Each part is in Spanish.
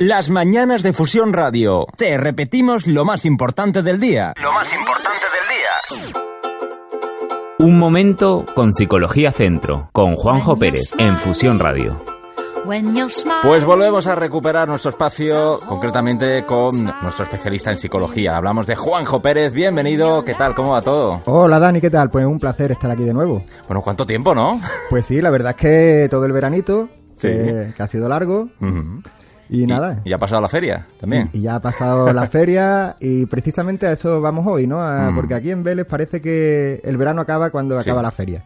Las mañanas de Fusión Radio. Te repetimos lo más importante del día. Lo más importante del día. Un momento con Psicología Centro, con Juanjo Pérez, en Fusión Radio. Pues volvemos a recuperar nuestro espacio, concretamente con nuestro especialista en psicología. Hablamos de Juanjo Pérez. Bienvenido. ¿Qué tal? ¿Cómo va todo? Hola Dani, ¿qué tal? Pues un placer estar aquí de nuevo. Bueno, ¿cuánto tiempo, no? Pues sí, la verdad es que todo el veranito, que, que ha sido largo. Y, nada. Y ya ha pasado la feria también. Y, ya ha pasado la feria y precisamente a eso vamos hoy, ¿no? Mm. Porque aquí en Vélez parece que el verano acaba cuando acaba la feria.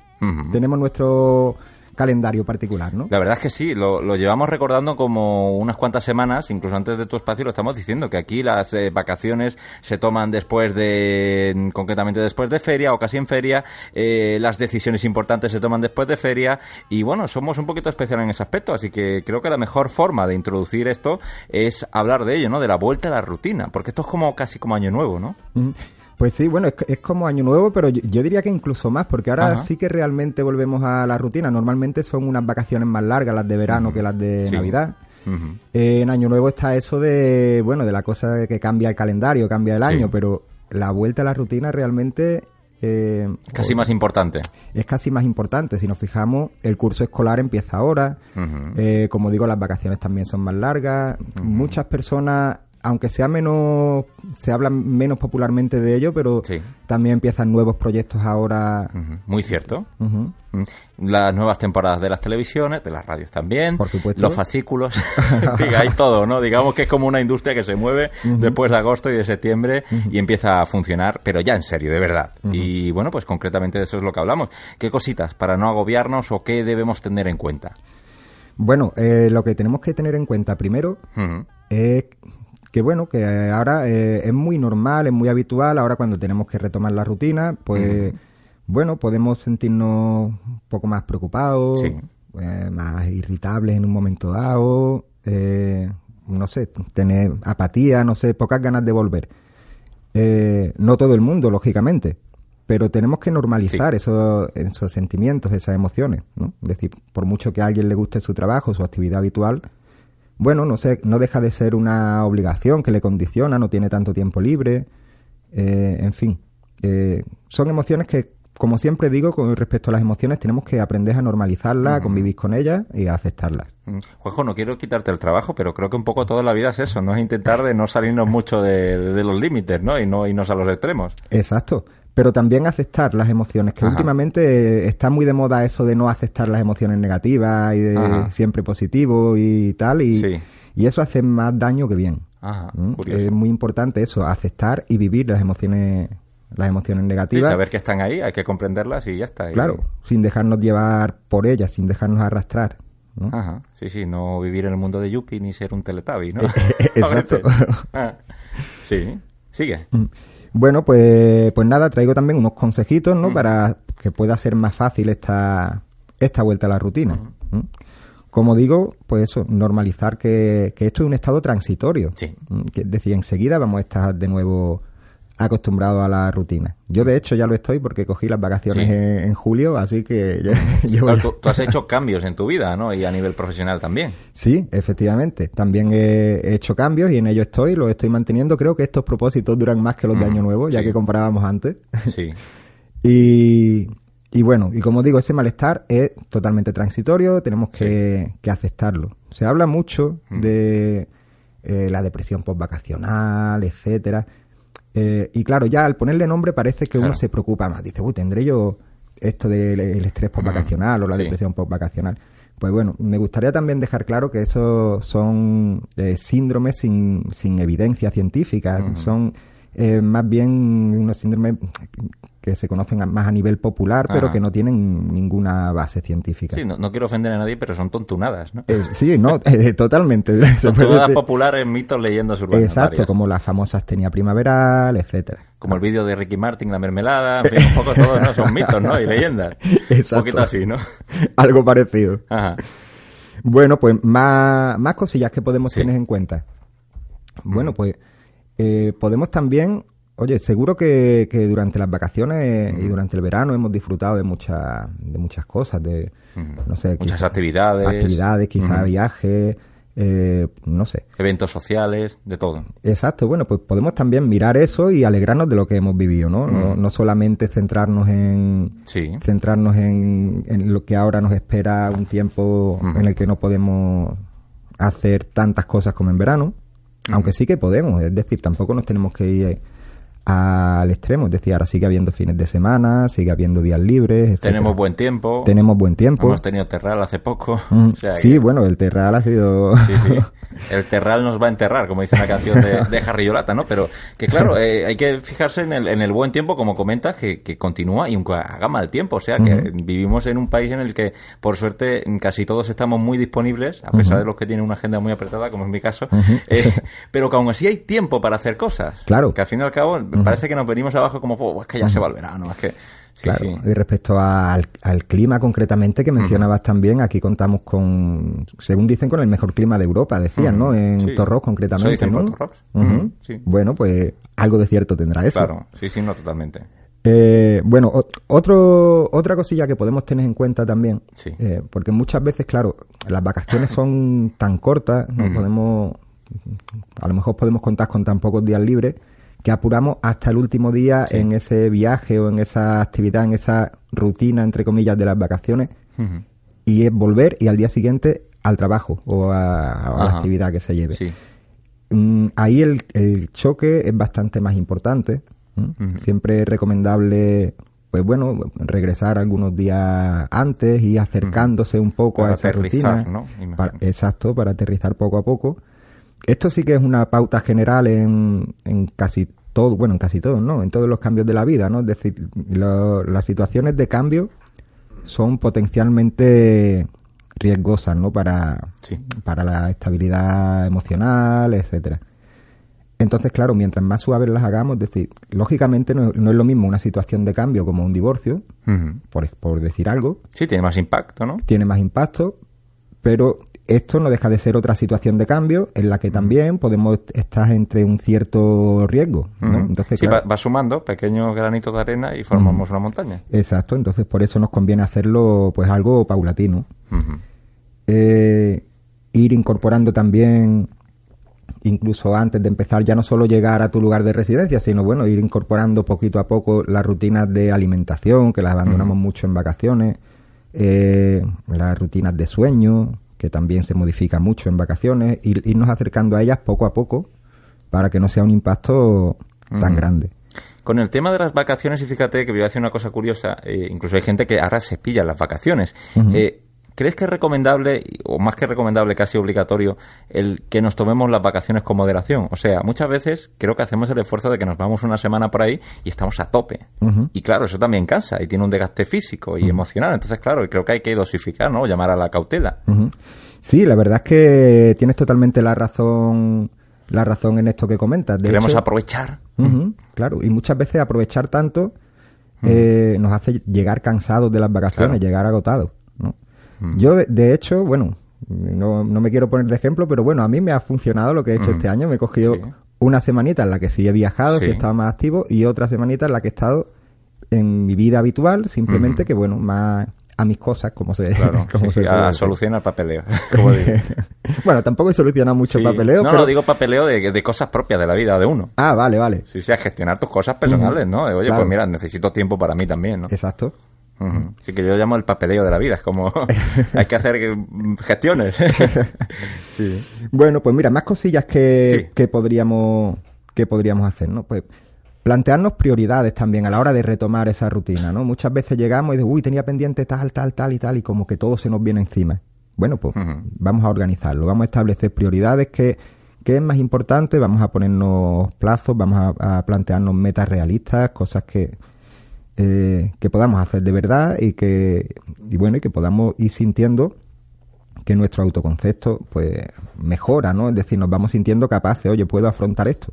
Tenemos nuestro calendario particular, ¿no? La verdad es que sí, lo, lo, llevamos recordando como unas cuantas semanas, incluso antes de tu espacio lo estamos diciendo, que aquí las eh, vacaciones se toman después de, concretamente después de feria o casi en feria, eh, las decisiones importantes se toman después de feria y bueno, somos un poquito especial en ese aspecto, así que creo que la mejor forma de introducir esto es hablar de ello, ¿no? De la vuelta a la rutina, porque esto es como casi como año nuevo, ¿no? Mm. Pues sí, bueno, es, es, como año nuevo, pero yo, yo, diría que incluso más, porque ahora Ajá. sí que realmente volvemos a la rutina. Normalmente son unas vacaciones más largas las de verano uh -huh. que las de sí. Navidad. Uh -huh. eh, en año nuevo está eso de, bueno, de la cosa de que cambia el calendario, cambia el año, pero la vuelta a la rutina realmente... Eh, casi más importante. Es casi más importante. Si nos fijamos, el curso escolar empieza ahora. Uh -huh. eh, como digo, las vacaciones también son más largas. Uh -huh. Muchas personas aunque sea menos, se habla menos popularmente de ello, pero sí. también empiezan nuevos proyectos ahora. Uh -huh. Muy cierto. Uh -huh. Las nuevas temporadas de las televisiones, de las radios también. Por supuesto. Los fascículos. en fin, hay todo, ¿no? Digamos que es como una industria que se mueve uh -huh. después de agosto y de septiembre y empieza a funcionar, pero ya en serio, de verdad. Y bueno, pues concretamente de eso es lo que hablamos. ¿Qué cositas para no agobiarnos o qué debemos tener en cuenta? Bueno, eh, lo que tenemos que tener en cuenta primero es que bueno, que ahora eh, es muy normal, es muy habitual, ahora cuando tenemos que retomar la rutina, pues mm. bueno, podemos sentirnos un poco más preocupados, sí. eh, más irritables en un momento dado, eh, no sé, tener apatía, no sé, pocas ganas de volver. Eh, no todo el mundo, lógicamente, pero tenemos que normalizar sí. esos, esos sentimientos, esas emociones, ¿no? Es decir, por mucho que a alguien le guste su trabajo, su actividad habitual, bueno, no sé, no deja de ser una obligación que le condiciona, no tiene tanto tiempo libre, eh, en fin, eh, son emociones que, como siempre digo, con respecto a las emociones, tenemos que aprender a normalizarlas, Mm. a convivir con ellas y a aceptarlas. Juanjo, no quiero quitarte el trabajo, pero creo que un poco toda la vida es eso, no es intentar de no salirnos mucho de, de, de los límites, ¿no? Y no irnos a los extremos. Exacto pero también aceptar las emociones, que Ajá. últimamente está muy de moda eso de no aceptar las emociones negativas y de Ajá. siempre positivo y tal, y, sí. y eso hace más daño que bien. Ajá, ¿Mm? Es muy importante eso, aceptar y vivir las emociones las emociones negativas. Sí, saber que están ahí, hay que comprenderlas y ya está. Claro, sin dejarnos llevar por ellas, sin dejarnos arrastrar. ¿no? Ajá, sí, sí, no vivir en el mundo de Yuppie ni ser un Teletubby, ¿no? Exacto. ah, sí, sigue. Bueno, pues, pues nada, traigo también unos consejitos, ¿no? Mm. Para que pueda ser más fácil esta, esta vuelta a la rutina. Mm. Como digo, pues eso, normalizar que, que, esto es un estado transitorio. Sí. Que, es decir, enseguida vamos a estar de nuevo acostumbrados a la rutina. Yo, de hecho, ya lo estoy porque cogí las vacaciones sí. en, en, julio, así que... Ya, yo claro, tú, tú, has hecho cambios en tu vida, ¿no? Y a nivel profesional también. Sí, efectivamente. También he, he hecho cambios y en ello estoy, lo estoy manteniendo. Creo que estos propósitos duran más que los de Año Nuevo, ya sí. que comparábamos antes. Sí. y, y bueno, y como digo, ese malestar es totalmente transitorio, tenemos que, sí. que aceptarlo. Se habla mucho mm. de eh, la depresión postvacacional, etcétera. Eh, y claro, ya al ponerle nombre parece que claro. uno se preocupa más. Dice, uy, ¿tendré yo esto del de estrés postvacacional mm. o la sí. depresión postvacacional? Pues bueno, me gustaría también dejar claro que esos son eh, síndromes sin, sin, evidencia científica, mm. son eh, más bien unos síndromes que se conocen más a nivel popular, pero que no tienen ninguna base científica. Sí, no, no quiero ofender a nadie, pero son tontunadas, ¿no? Eh, sí, no, eh, totalmente. Tontunadas populares, mitos, leyendas urbanas. Exacto, varias. como la famosa astenia primaveral, etcétera. Como el vídeo de Ricky Martin, la mermelada, en fin, un poco todo, ¿no? Son mitos, ¿no? Y leyendas. Exacto. Un poquito así, ¿no? Algo parecido. Ajá. Bueno, pues más, más cosillas que podemos Sí. tener en cuenta. Bueno, pues eh, podemos también, oye, seguro que, que durante las vacaciones y durante el verano hemos disfrutado de muchas, de muchas cosas, de, no sé, Muchas quizá- actividades. actividades, quizá viajes, eh, no sé. Eventos sociales, de todo. Exacto, bueno, pues podemos también mirar eso y alegrarnos de lo que hemos vivido, ¿no? No, no solamente centrarnos en Sí. centrarnos en, en lo que ahora nos espera un tiempo en el que no podemos hacer tantas cosas como en verano, aunque sí que podemos, es decir, tampoco nos tenemos que ir al extremo, es decir, ahora sigue habiendo fines de semana, sigue habiendo días libres, etcétera. Tenemos buen tiempo. tenemos buen tiempo. Hemos tenido Terral hace poco. Mm, O sea sí, que- bueno, el Terral ha sido Sí, sí. El Terral nos va a enterrar, como dice una canción de, de Harry Yolata, ¿no? Pero que claro, eh, hay que fijarse en el, en el buen tiempo, como comentas, que, que continúa y aunque haga mal tiempo. O sea, que vivimos en un país en el que, por suerte, casi todos estamos muy disponibles, a pesar de los que tienen una agenda muy apretada, como es mi caso, eh, pero que aún así hay tiempo para hacer cosas. Claro. Que al fin y al cabo parece que nos venimos abajo como, "Oh, es que ya se va el verano, es que... Sí, Claro, sí. y respecto al, al clima concretamente que mencionabas también, aquí contamos con, según dicen, con el mejor clima de Europa, decían, ¿no? En Sí. Torros concretamente. Ujú, sí. Bueno, pues algo de cierto tendrá eso. Claro, sí, sí, no, totalmente. Eh, bueno, otro, otra cosilla que podemos tener en cuenta también, eh, porque muchas veces, claro, las vacaciones son tan cortas, no podemos, a lo mejor podemos contar con tan pocos días libres, que apuramos hasta el último día en ese viaje o en esa actividad, en esa rutina, entre comillas, de las vacaciones, y es volver y al día siguiente al trabajo o a, a la actividad que se lleve. Sí. Mm, ahí el, el choque es bastante más importante. Siempre es recomendable, pues bueno, regresar algunos días antes y acercándose un poco Para a esa aterrizar, rutina. ¿no? Imagino. Para- exacto, para aterrizar poco a poco. Esto sí que es una pauta general en, en casi todo, bueno, en casi todos, ¿no? En todos los cambios de la vida, ¿no? Es decir, lo- las situaciones de cambio son potencialmente riesgosas, ¿no? Para, Sí. para la estabilidad emocional, etcétera. Entonces, claro, mientras más suaves las hagamos, es decir, lógicamente no, no es lo mismo una situación de cambio como un divorcio, por, por decir algo, Sí, tiene más impacto, ¿no? tiene más impacto, pero esto no deja de ser otra situación de cambio en la que también podemos estar entre un cierto riesgo. Entonces, sí, claro, va, va sumando pequeños granitos de arena y formamos una montaña. exacto, entonces por eso nos conviene hacerlo pues algo paulatino. Eh, ir incorporando también, incluso antes de empezar, ya no solo llegar a tu lugar de residencia, sino bueno, ir incorporando poquito a poco las rutinas de alimentación, que las abandonamos mucho en vacaciones, eh, las rutinas de sueño, que también se modifican mucho en vacaciones, ir, irnos acercando a ellas poco a poco para que no sea un impacto tan grande. Con el tema de las vacaciones, y fíjate que voy a decir una cosa curiosa, eh, incluso hay gente que ahora se pilla las vacaciones. Eh, ¿Crees que es recomendable, o más que recomendable, casi obligatorio, el que nos tomemos las vacaciones con moderación? O sea, muchas veces creo que hacemos el esfuerzo de que nos vamos una semana por ahí y estamos a tope. Y claro, eso también cansa y tiene un desgaste físico y emocional. Entonces, claro, creo que hay que dosificar, ¿no? Llamar a la cautela. Sí, la verdad es que tienes totalmente la razón, la razón en esto que comentas. De Queremos hecho- aprovechar. Claro, y muchas veces aprovechar tanto eh, nos hace llegar cansados de las vacaciones, Claro. llegar agotados. ¿no? Yo, de, de hecho, bueno, no, no me quiero poner de ejemplo, pero bueno, a mí me ha funcionado lo que he hecho Mm. este año. Me he cogido Sí. una semanita en la que sí he viajado, sí, Sí. he estado más activo, y otra semanita en la que he estado en mi vida habitual, simplemente Ujú. que, bueno, más a mis cosas, como se, Claro, como sí, se sí, a solucionar el papeleo. como digo. bueno, tampoco he solucionado mucho Sí. papeleo, No, pero... no, digo papeleo de, de cosas propias de la vida de uno. Ah, vale, vale. Sí, sí, a gestionar tus cosas personales, ¿no? De, Oye, Claro. pues mira, necesito tiempo para mí también, ¿no? Exacto. Ujú. Así que yo llamo el papeleo de la vida, es como hay que hacer gestiones. sí. Bueno, pues mira, más cosillas que, Sí. que podríamos que podríamos hacer, ¿no? Pues plantearnos prioridades también a la hora de retomar esa rutina, ¿no? Muchas veces llegamos y de, uy, tenía pendiente tal, tal, tal y tal, y como que todo se nos viene encima. Bueno, pues vamos a organizarlo, vamos a establecer prioridades que, que es más importante, vamos a ponernos plazos, vamos a, a plantearnos metas realistas, cosas que eh, que podamos hacer de verdad y que, y bueno, y que podamos ir sintiendo que nuestro autoconcepto pues mejora, ¿no? Es decir, nos vamos sintiendo capaces, oye, puedo afrontar esto.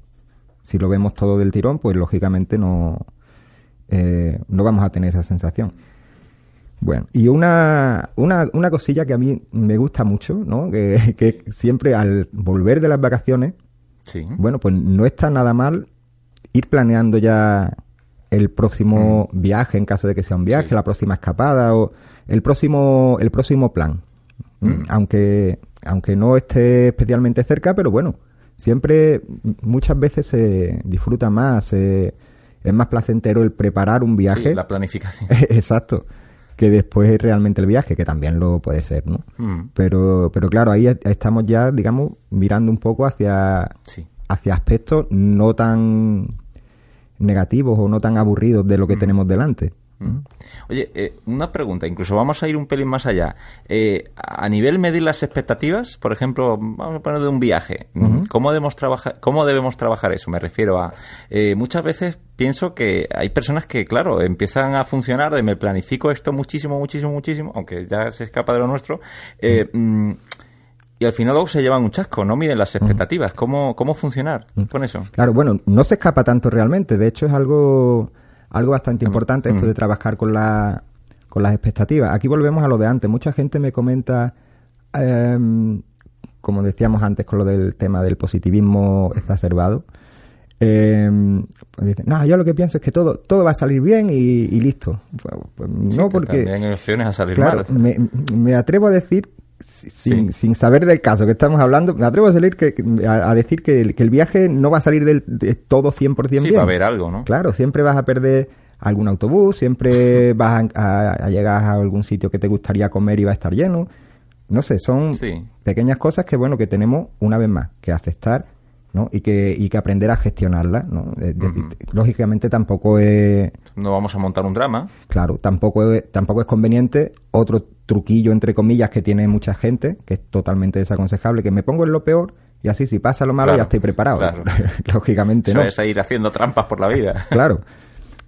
Si lo vemos todo del tirón, pues lógicamente no, eh, no vamos a tener esa sensación. Bueno, y una, una, una cosilla que a mí me gusta mucho, ¿no? Que, que siempre al volver de las vacaciones, Sí. bueno, pues no está nada mal ir planeando ya el próximo viaje, en caso de que sea un viaje, Sí. la próxima escapada o el próximo, el próximo plan. ¿Mm? Mm. Aunque, aunque no esté especialmente cerca, pero bueno, siempre, muchas veces se disfruta más, se- es más placentero el preparar un viaje. Sí, la planificación. Exacto. Que después realmente el viaje, que también lo puede ser, ¿no? Mm, Pero, pero claro, ahí est- estamos ya, digamos, mirando un poco hacia, sí. hacia aspectos no tan negativos o no tan aburridos de lo que tenemos delante. Mm. Oye, eh, una pregunta, incluso vamos a ir un pelín más allá. Eh, a nivel medir las expectativas, por ejemplo, vamos a poner de un viaje, ¿cómo, debemos trabajar, ¿cómo debemos trabajar eso? Me refiero a, eh, muchas veces pienso que hay personas que, claro, empiezan a funcionar de me planifico esto muchísimo, muchísimo, muchísimo, aunque ya se escapa de lo nuestro, eh, mm, y al final luego se llevan un chasco, no miden las expectativas. ¿Cómo, ¿Cómo funcionar con eso? Claro, bueno, no se escapa tanto realmente. De hecho, es algo, algo bastante importante esto de trabajar con, la, con las expectativas. Aquí volvemos a lo de antes. Mucha gente me comenta, em, como decíamos antes con lo del tema del positivismo exacerbado, em, pues dicen, no, yo lo que pienso es que todo, todo va a salir bien y, y listo. Pues, pues Sí, no, que porque... También hay opciones a salir Claro, mal. me, me atrevo a decir, sin, Sí. sin saber del caso que estamos hablando, me atrevo a, salir que, a, a decir que el, que el viaje no va a salir del, de todo 100% Sí, bien. va a haber algo, ¿no? Claro, siempre vas a perder algún autobús, siempre vas a, llegar a algún sitio que te gustaría comer y va a estar lleno. No sé, son Sí. pequeñas cosas que, bueno, que tenemos una vez más que aceptar, ¿no? Y que, y que aprender a gestionarlas, ¿no? Decir, Lógicamente tampoco es... No vamos a montar un drama. Claro, tampoco es, tampoco es conveniente otro truquillo, entre comillas, que tiene mucha gente, que es totalmente desaconsejable, que me pongo en lo peor y así si pasa lo malo Claro, ya estoy preparado. claro. Lógicamente Eso no. es ir haciendo trampas por la vida. Claro.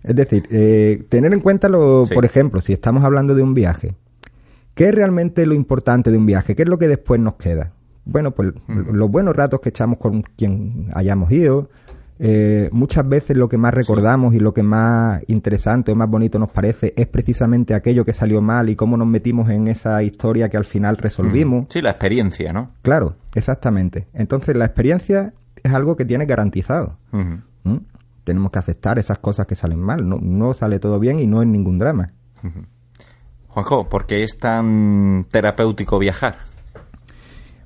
Es decir, eh, tener en cuenta, lo, Sí. por ejemplo, si estamos hablando de un viaje, ¿qué es realmente lo importante de un viaje? ¿Qué es lo que después nos queda? Bueno, pues los buenos ratos que echamos con quien hayamos ido, eh, muchas veces lo que más recordamos y lo que más interesante o más bonito nos parece es precisamente aquello que salió mal y cómo nos metimos en esa historia que al final resolvimos. Sí, la experiencia, ¿no? Claro, exactamente. Entonces la experiencia es algo que tiene garantizado. ¿Mm? Tenemos que aceptar esas cosas que salen mal. No, no sale todo bien y no es ningún drama. Juanjo, ¿por qué es tan terapéutico viajar?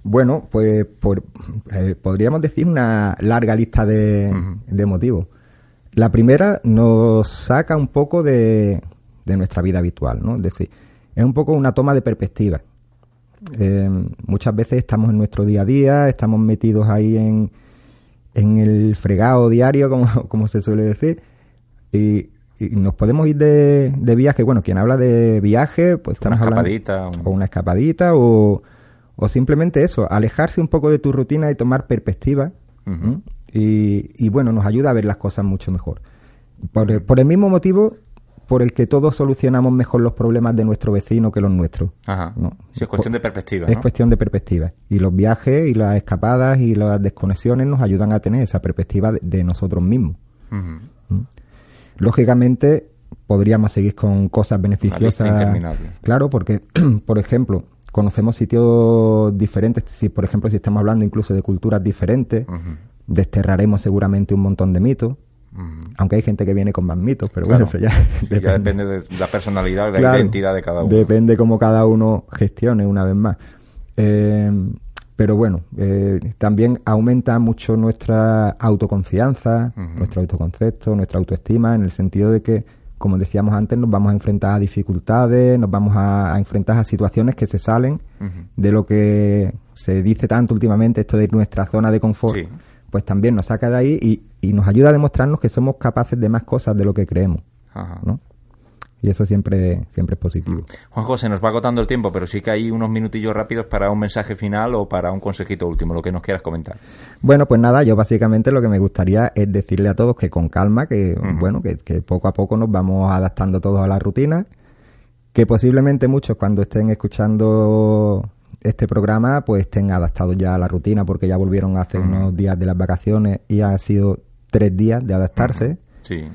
Bueno, pues por, eh, podríamos decir una larga lista de, de motivos. La primera nos saca un poco de, de nuestra vida habitual, ¿no? Es decir, es un poco una toma de perspectiva. Eh, muchas veces estamos en nuestro día a día, estamos metidos ahí en, en el fregado diario, como, como se suele decir, y, y nos podemos ir de, de viaje. Bueno, quien habla de viaje, pues Una estamos hablando- escapadita. un- o una escapadita o, o simplemente eso, alejarse un poco de tu rutina y tomar perspectiva. Y, y bueno, nos ayuda a ver las cosas mucho mejor. Por el, por el mismo motivo por el que todos solucionamos mejor los problemas de nuestro vecino que los nuestros. Ajá. ¿no? Sí, es cuestión de perspectiva, Es cuestión de perspectiva. Y los viajes y las escapadas y las desconexiones nos ayudan a tener esa perspectiva de, de nosotros mismos. Lógicamente, podríamos seguir con cosas beneficiosas. Claro, porque, por ejemplo, conocemos sitios diferentes. Si, por ejemplo, si estamos hablando incluso de culturas diferentes, desterraremos seguramente un montón de mitos. Aunque hay gente que viene con más mitos, pero Claro. bueno, eso ya, Sí, ya depende de la personalidad y la Claro, identidad de cada uno. Depende cómo cada uno gestione, una vez más. Eh, pero bueno, eh, también aumenta mucho nuestra autoconfianza, nuestro autoconcepto, nuestra autoestima, en el sentido de que, como decíamos antes, nos vamos a enfrentar a dificultades, nos vamos a, a enfrentar a situaciones que se salen de lo que se dice tanto últimamente, esto de nuestra zona de confort. Sí. Pues también nos saca de ahí y, y nos ayuda a demostrarnos que somos capaces de más cosas de lo que creemos. Ajá. ¿no? Y eso siempre, siempre es positivo. Juanjo, se nos va agotando el tiempo, pero sí que hay unos minutillos rápidos para un mensaje final o para un consejito último, lo que nos quieras comentar. Bueno, pues nada, yo básicamente lo que me gustaría es decirle a todos que con calma, que bueno, que, que poco a poco nos vamos adaptando todos a la rutina, que posiblemente muchos cuando estén escuchando este programa pues estén adaptados ya a la rutina porque ya volvieron hace unos días de las vacaciones y ha sido tres días de adaptarse. Sí.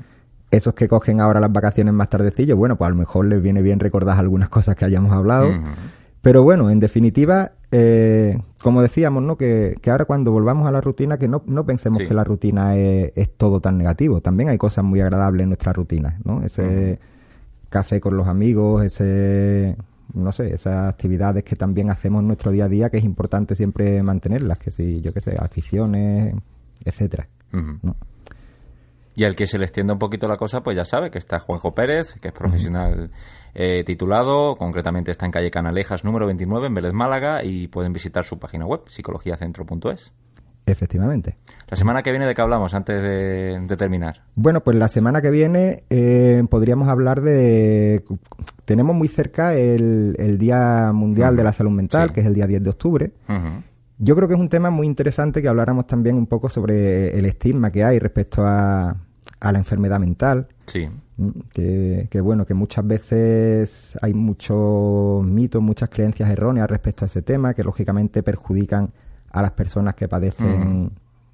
Esos que cogen ahora las vacaciones más tardecillo, bueno, pues a lo mejor les viene bien recordar algunas cosas que hayamos hablado. Pero bueno, en definitiva, eh, como decíamos, ¿no? Que, que ahora cuando volvamos a la rutina, que no, no pensemos Sí. que la rutina es, es todo tan negativo. También hay cosas muy agradables en nuestra rutina, ¿no? Ese café con los amigos, ese, no sé, esas actividades que también hacemos en nuestro día a día, que es importante siempre mantenerlas, que si, yo qué sé, aficiones, etcétera. ¿no? Y al que se le extienda un poquito la cosa, pues ya sabe que está Juanjo Pérez, que es profesional eh, titulado, concretamente está en calle Canalejas número 29 en Vélez Málaga y pueden visitar su página web, psicologiacentro.es. Efectivamente. La semana que viene de qué hablamos antes de, de terminar. Bueno, pues la semana que viene eh, podríamos hablar de... Tenemos muy cerca el, el Día Mundial de la Salud Mental, Sí. que es el día 10 de octubre. Yo creo que es un tema muy interesante que habláramos también un poco sobre el estigma que hay respecto a, a la enfermedad mental. Sí. Que, que, bueno, que muchas veces hay muchos mitos, muchas creencias erróneas respecto a ese tema que lógicamente perjudican a las personas que padecen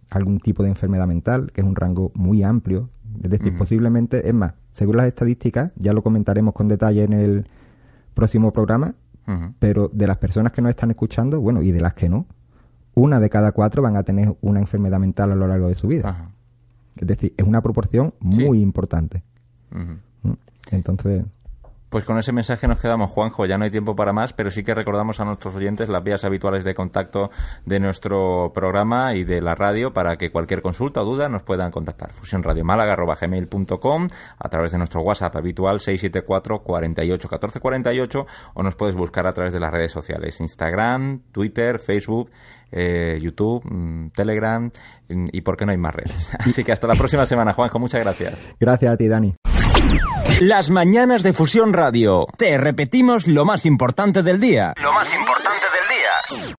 algún tipo de enfermedad mental, que es un rango muy amplio. Es decir, posiblemente, es más, según las estadísticas, ya lo comentaremos con detalle en el próximo programa, pero de las personas que nos están escuchando, bueno, y de las que no, una de cada cuatro van a tener una enfermedad mental a lo largo de su vida. Es decir, es una proporción Sí. muy importante. ¿Mm? Entonces, Pues con ese mensaje nos quedamos, Juanjo. Ya no hay tiempo para más, pero sí que recordamos a nuestros oyentes las vías habituales de contacto de nuestro programa y de la radio para que cualquier consulta o duda nos puedan contactar. fusionradiomálaga.gmail.com a través de nuestro WhatsApp habitual 674 48 14 48 o nos puedes buscar a través de las redes sociales Instagram, Twitter, Facebook, eh, YouTube, mm, Telegram y por qué no hay más redes. Así que hasta la próxima semana, Juanjo. Muchas gracias. gracias a ti, Dani. Las mañanas de Fusión Radio. Te repetimos lo más importante del día. Lo más importante del día.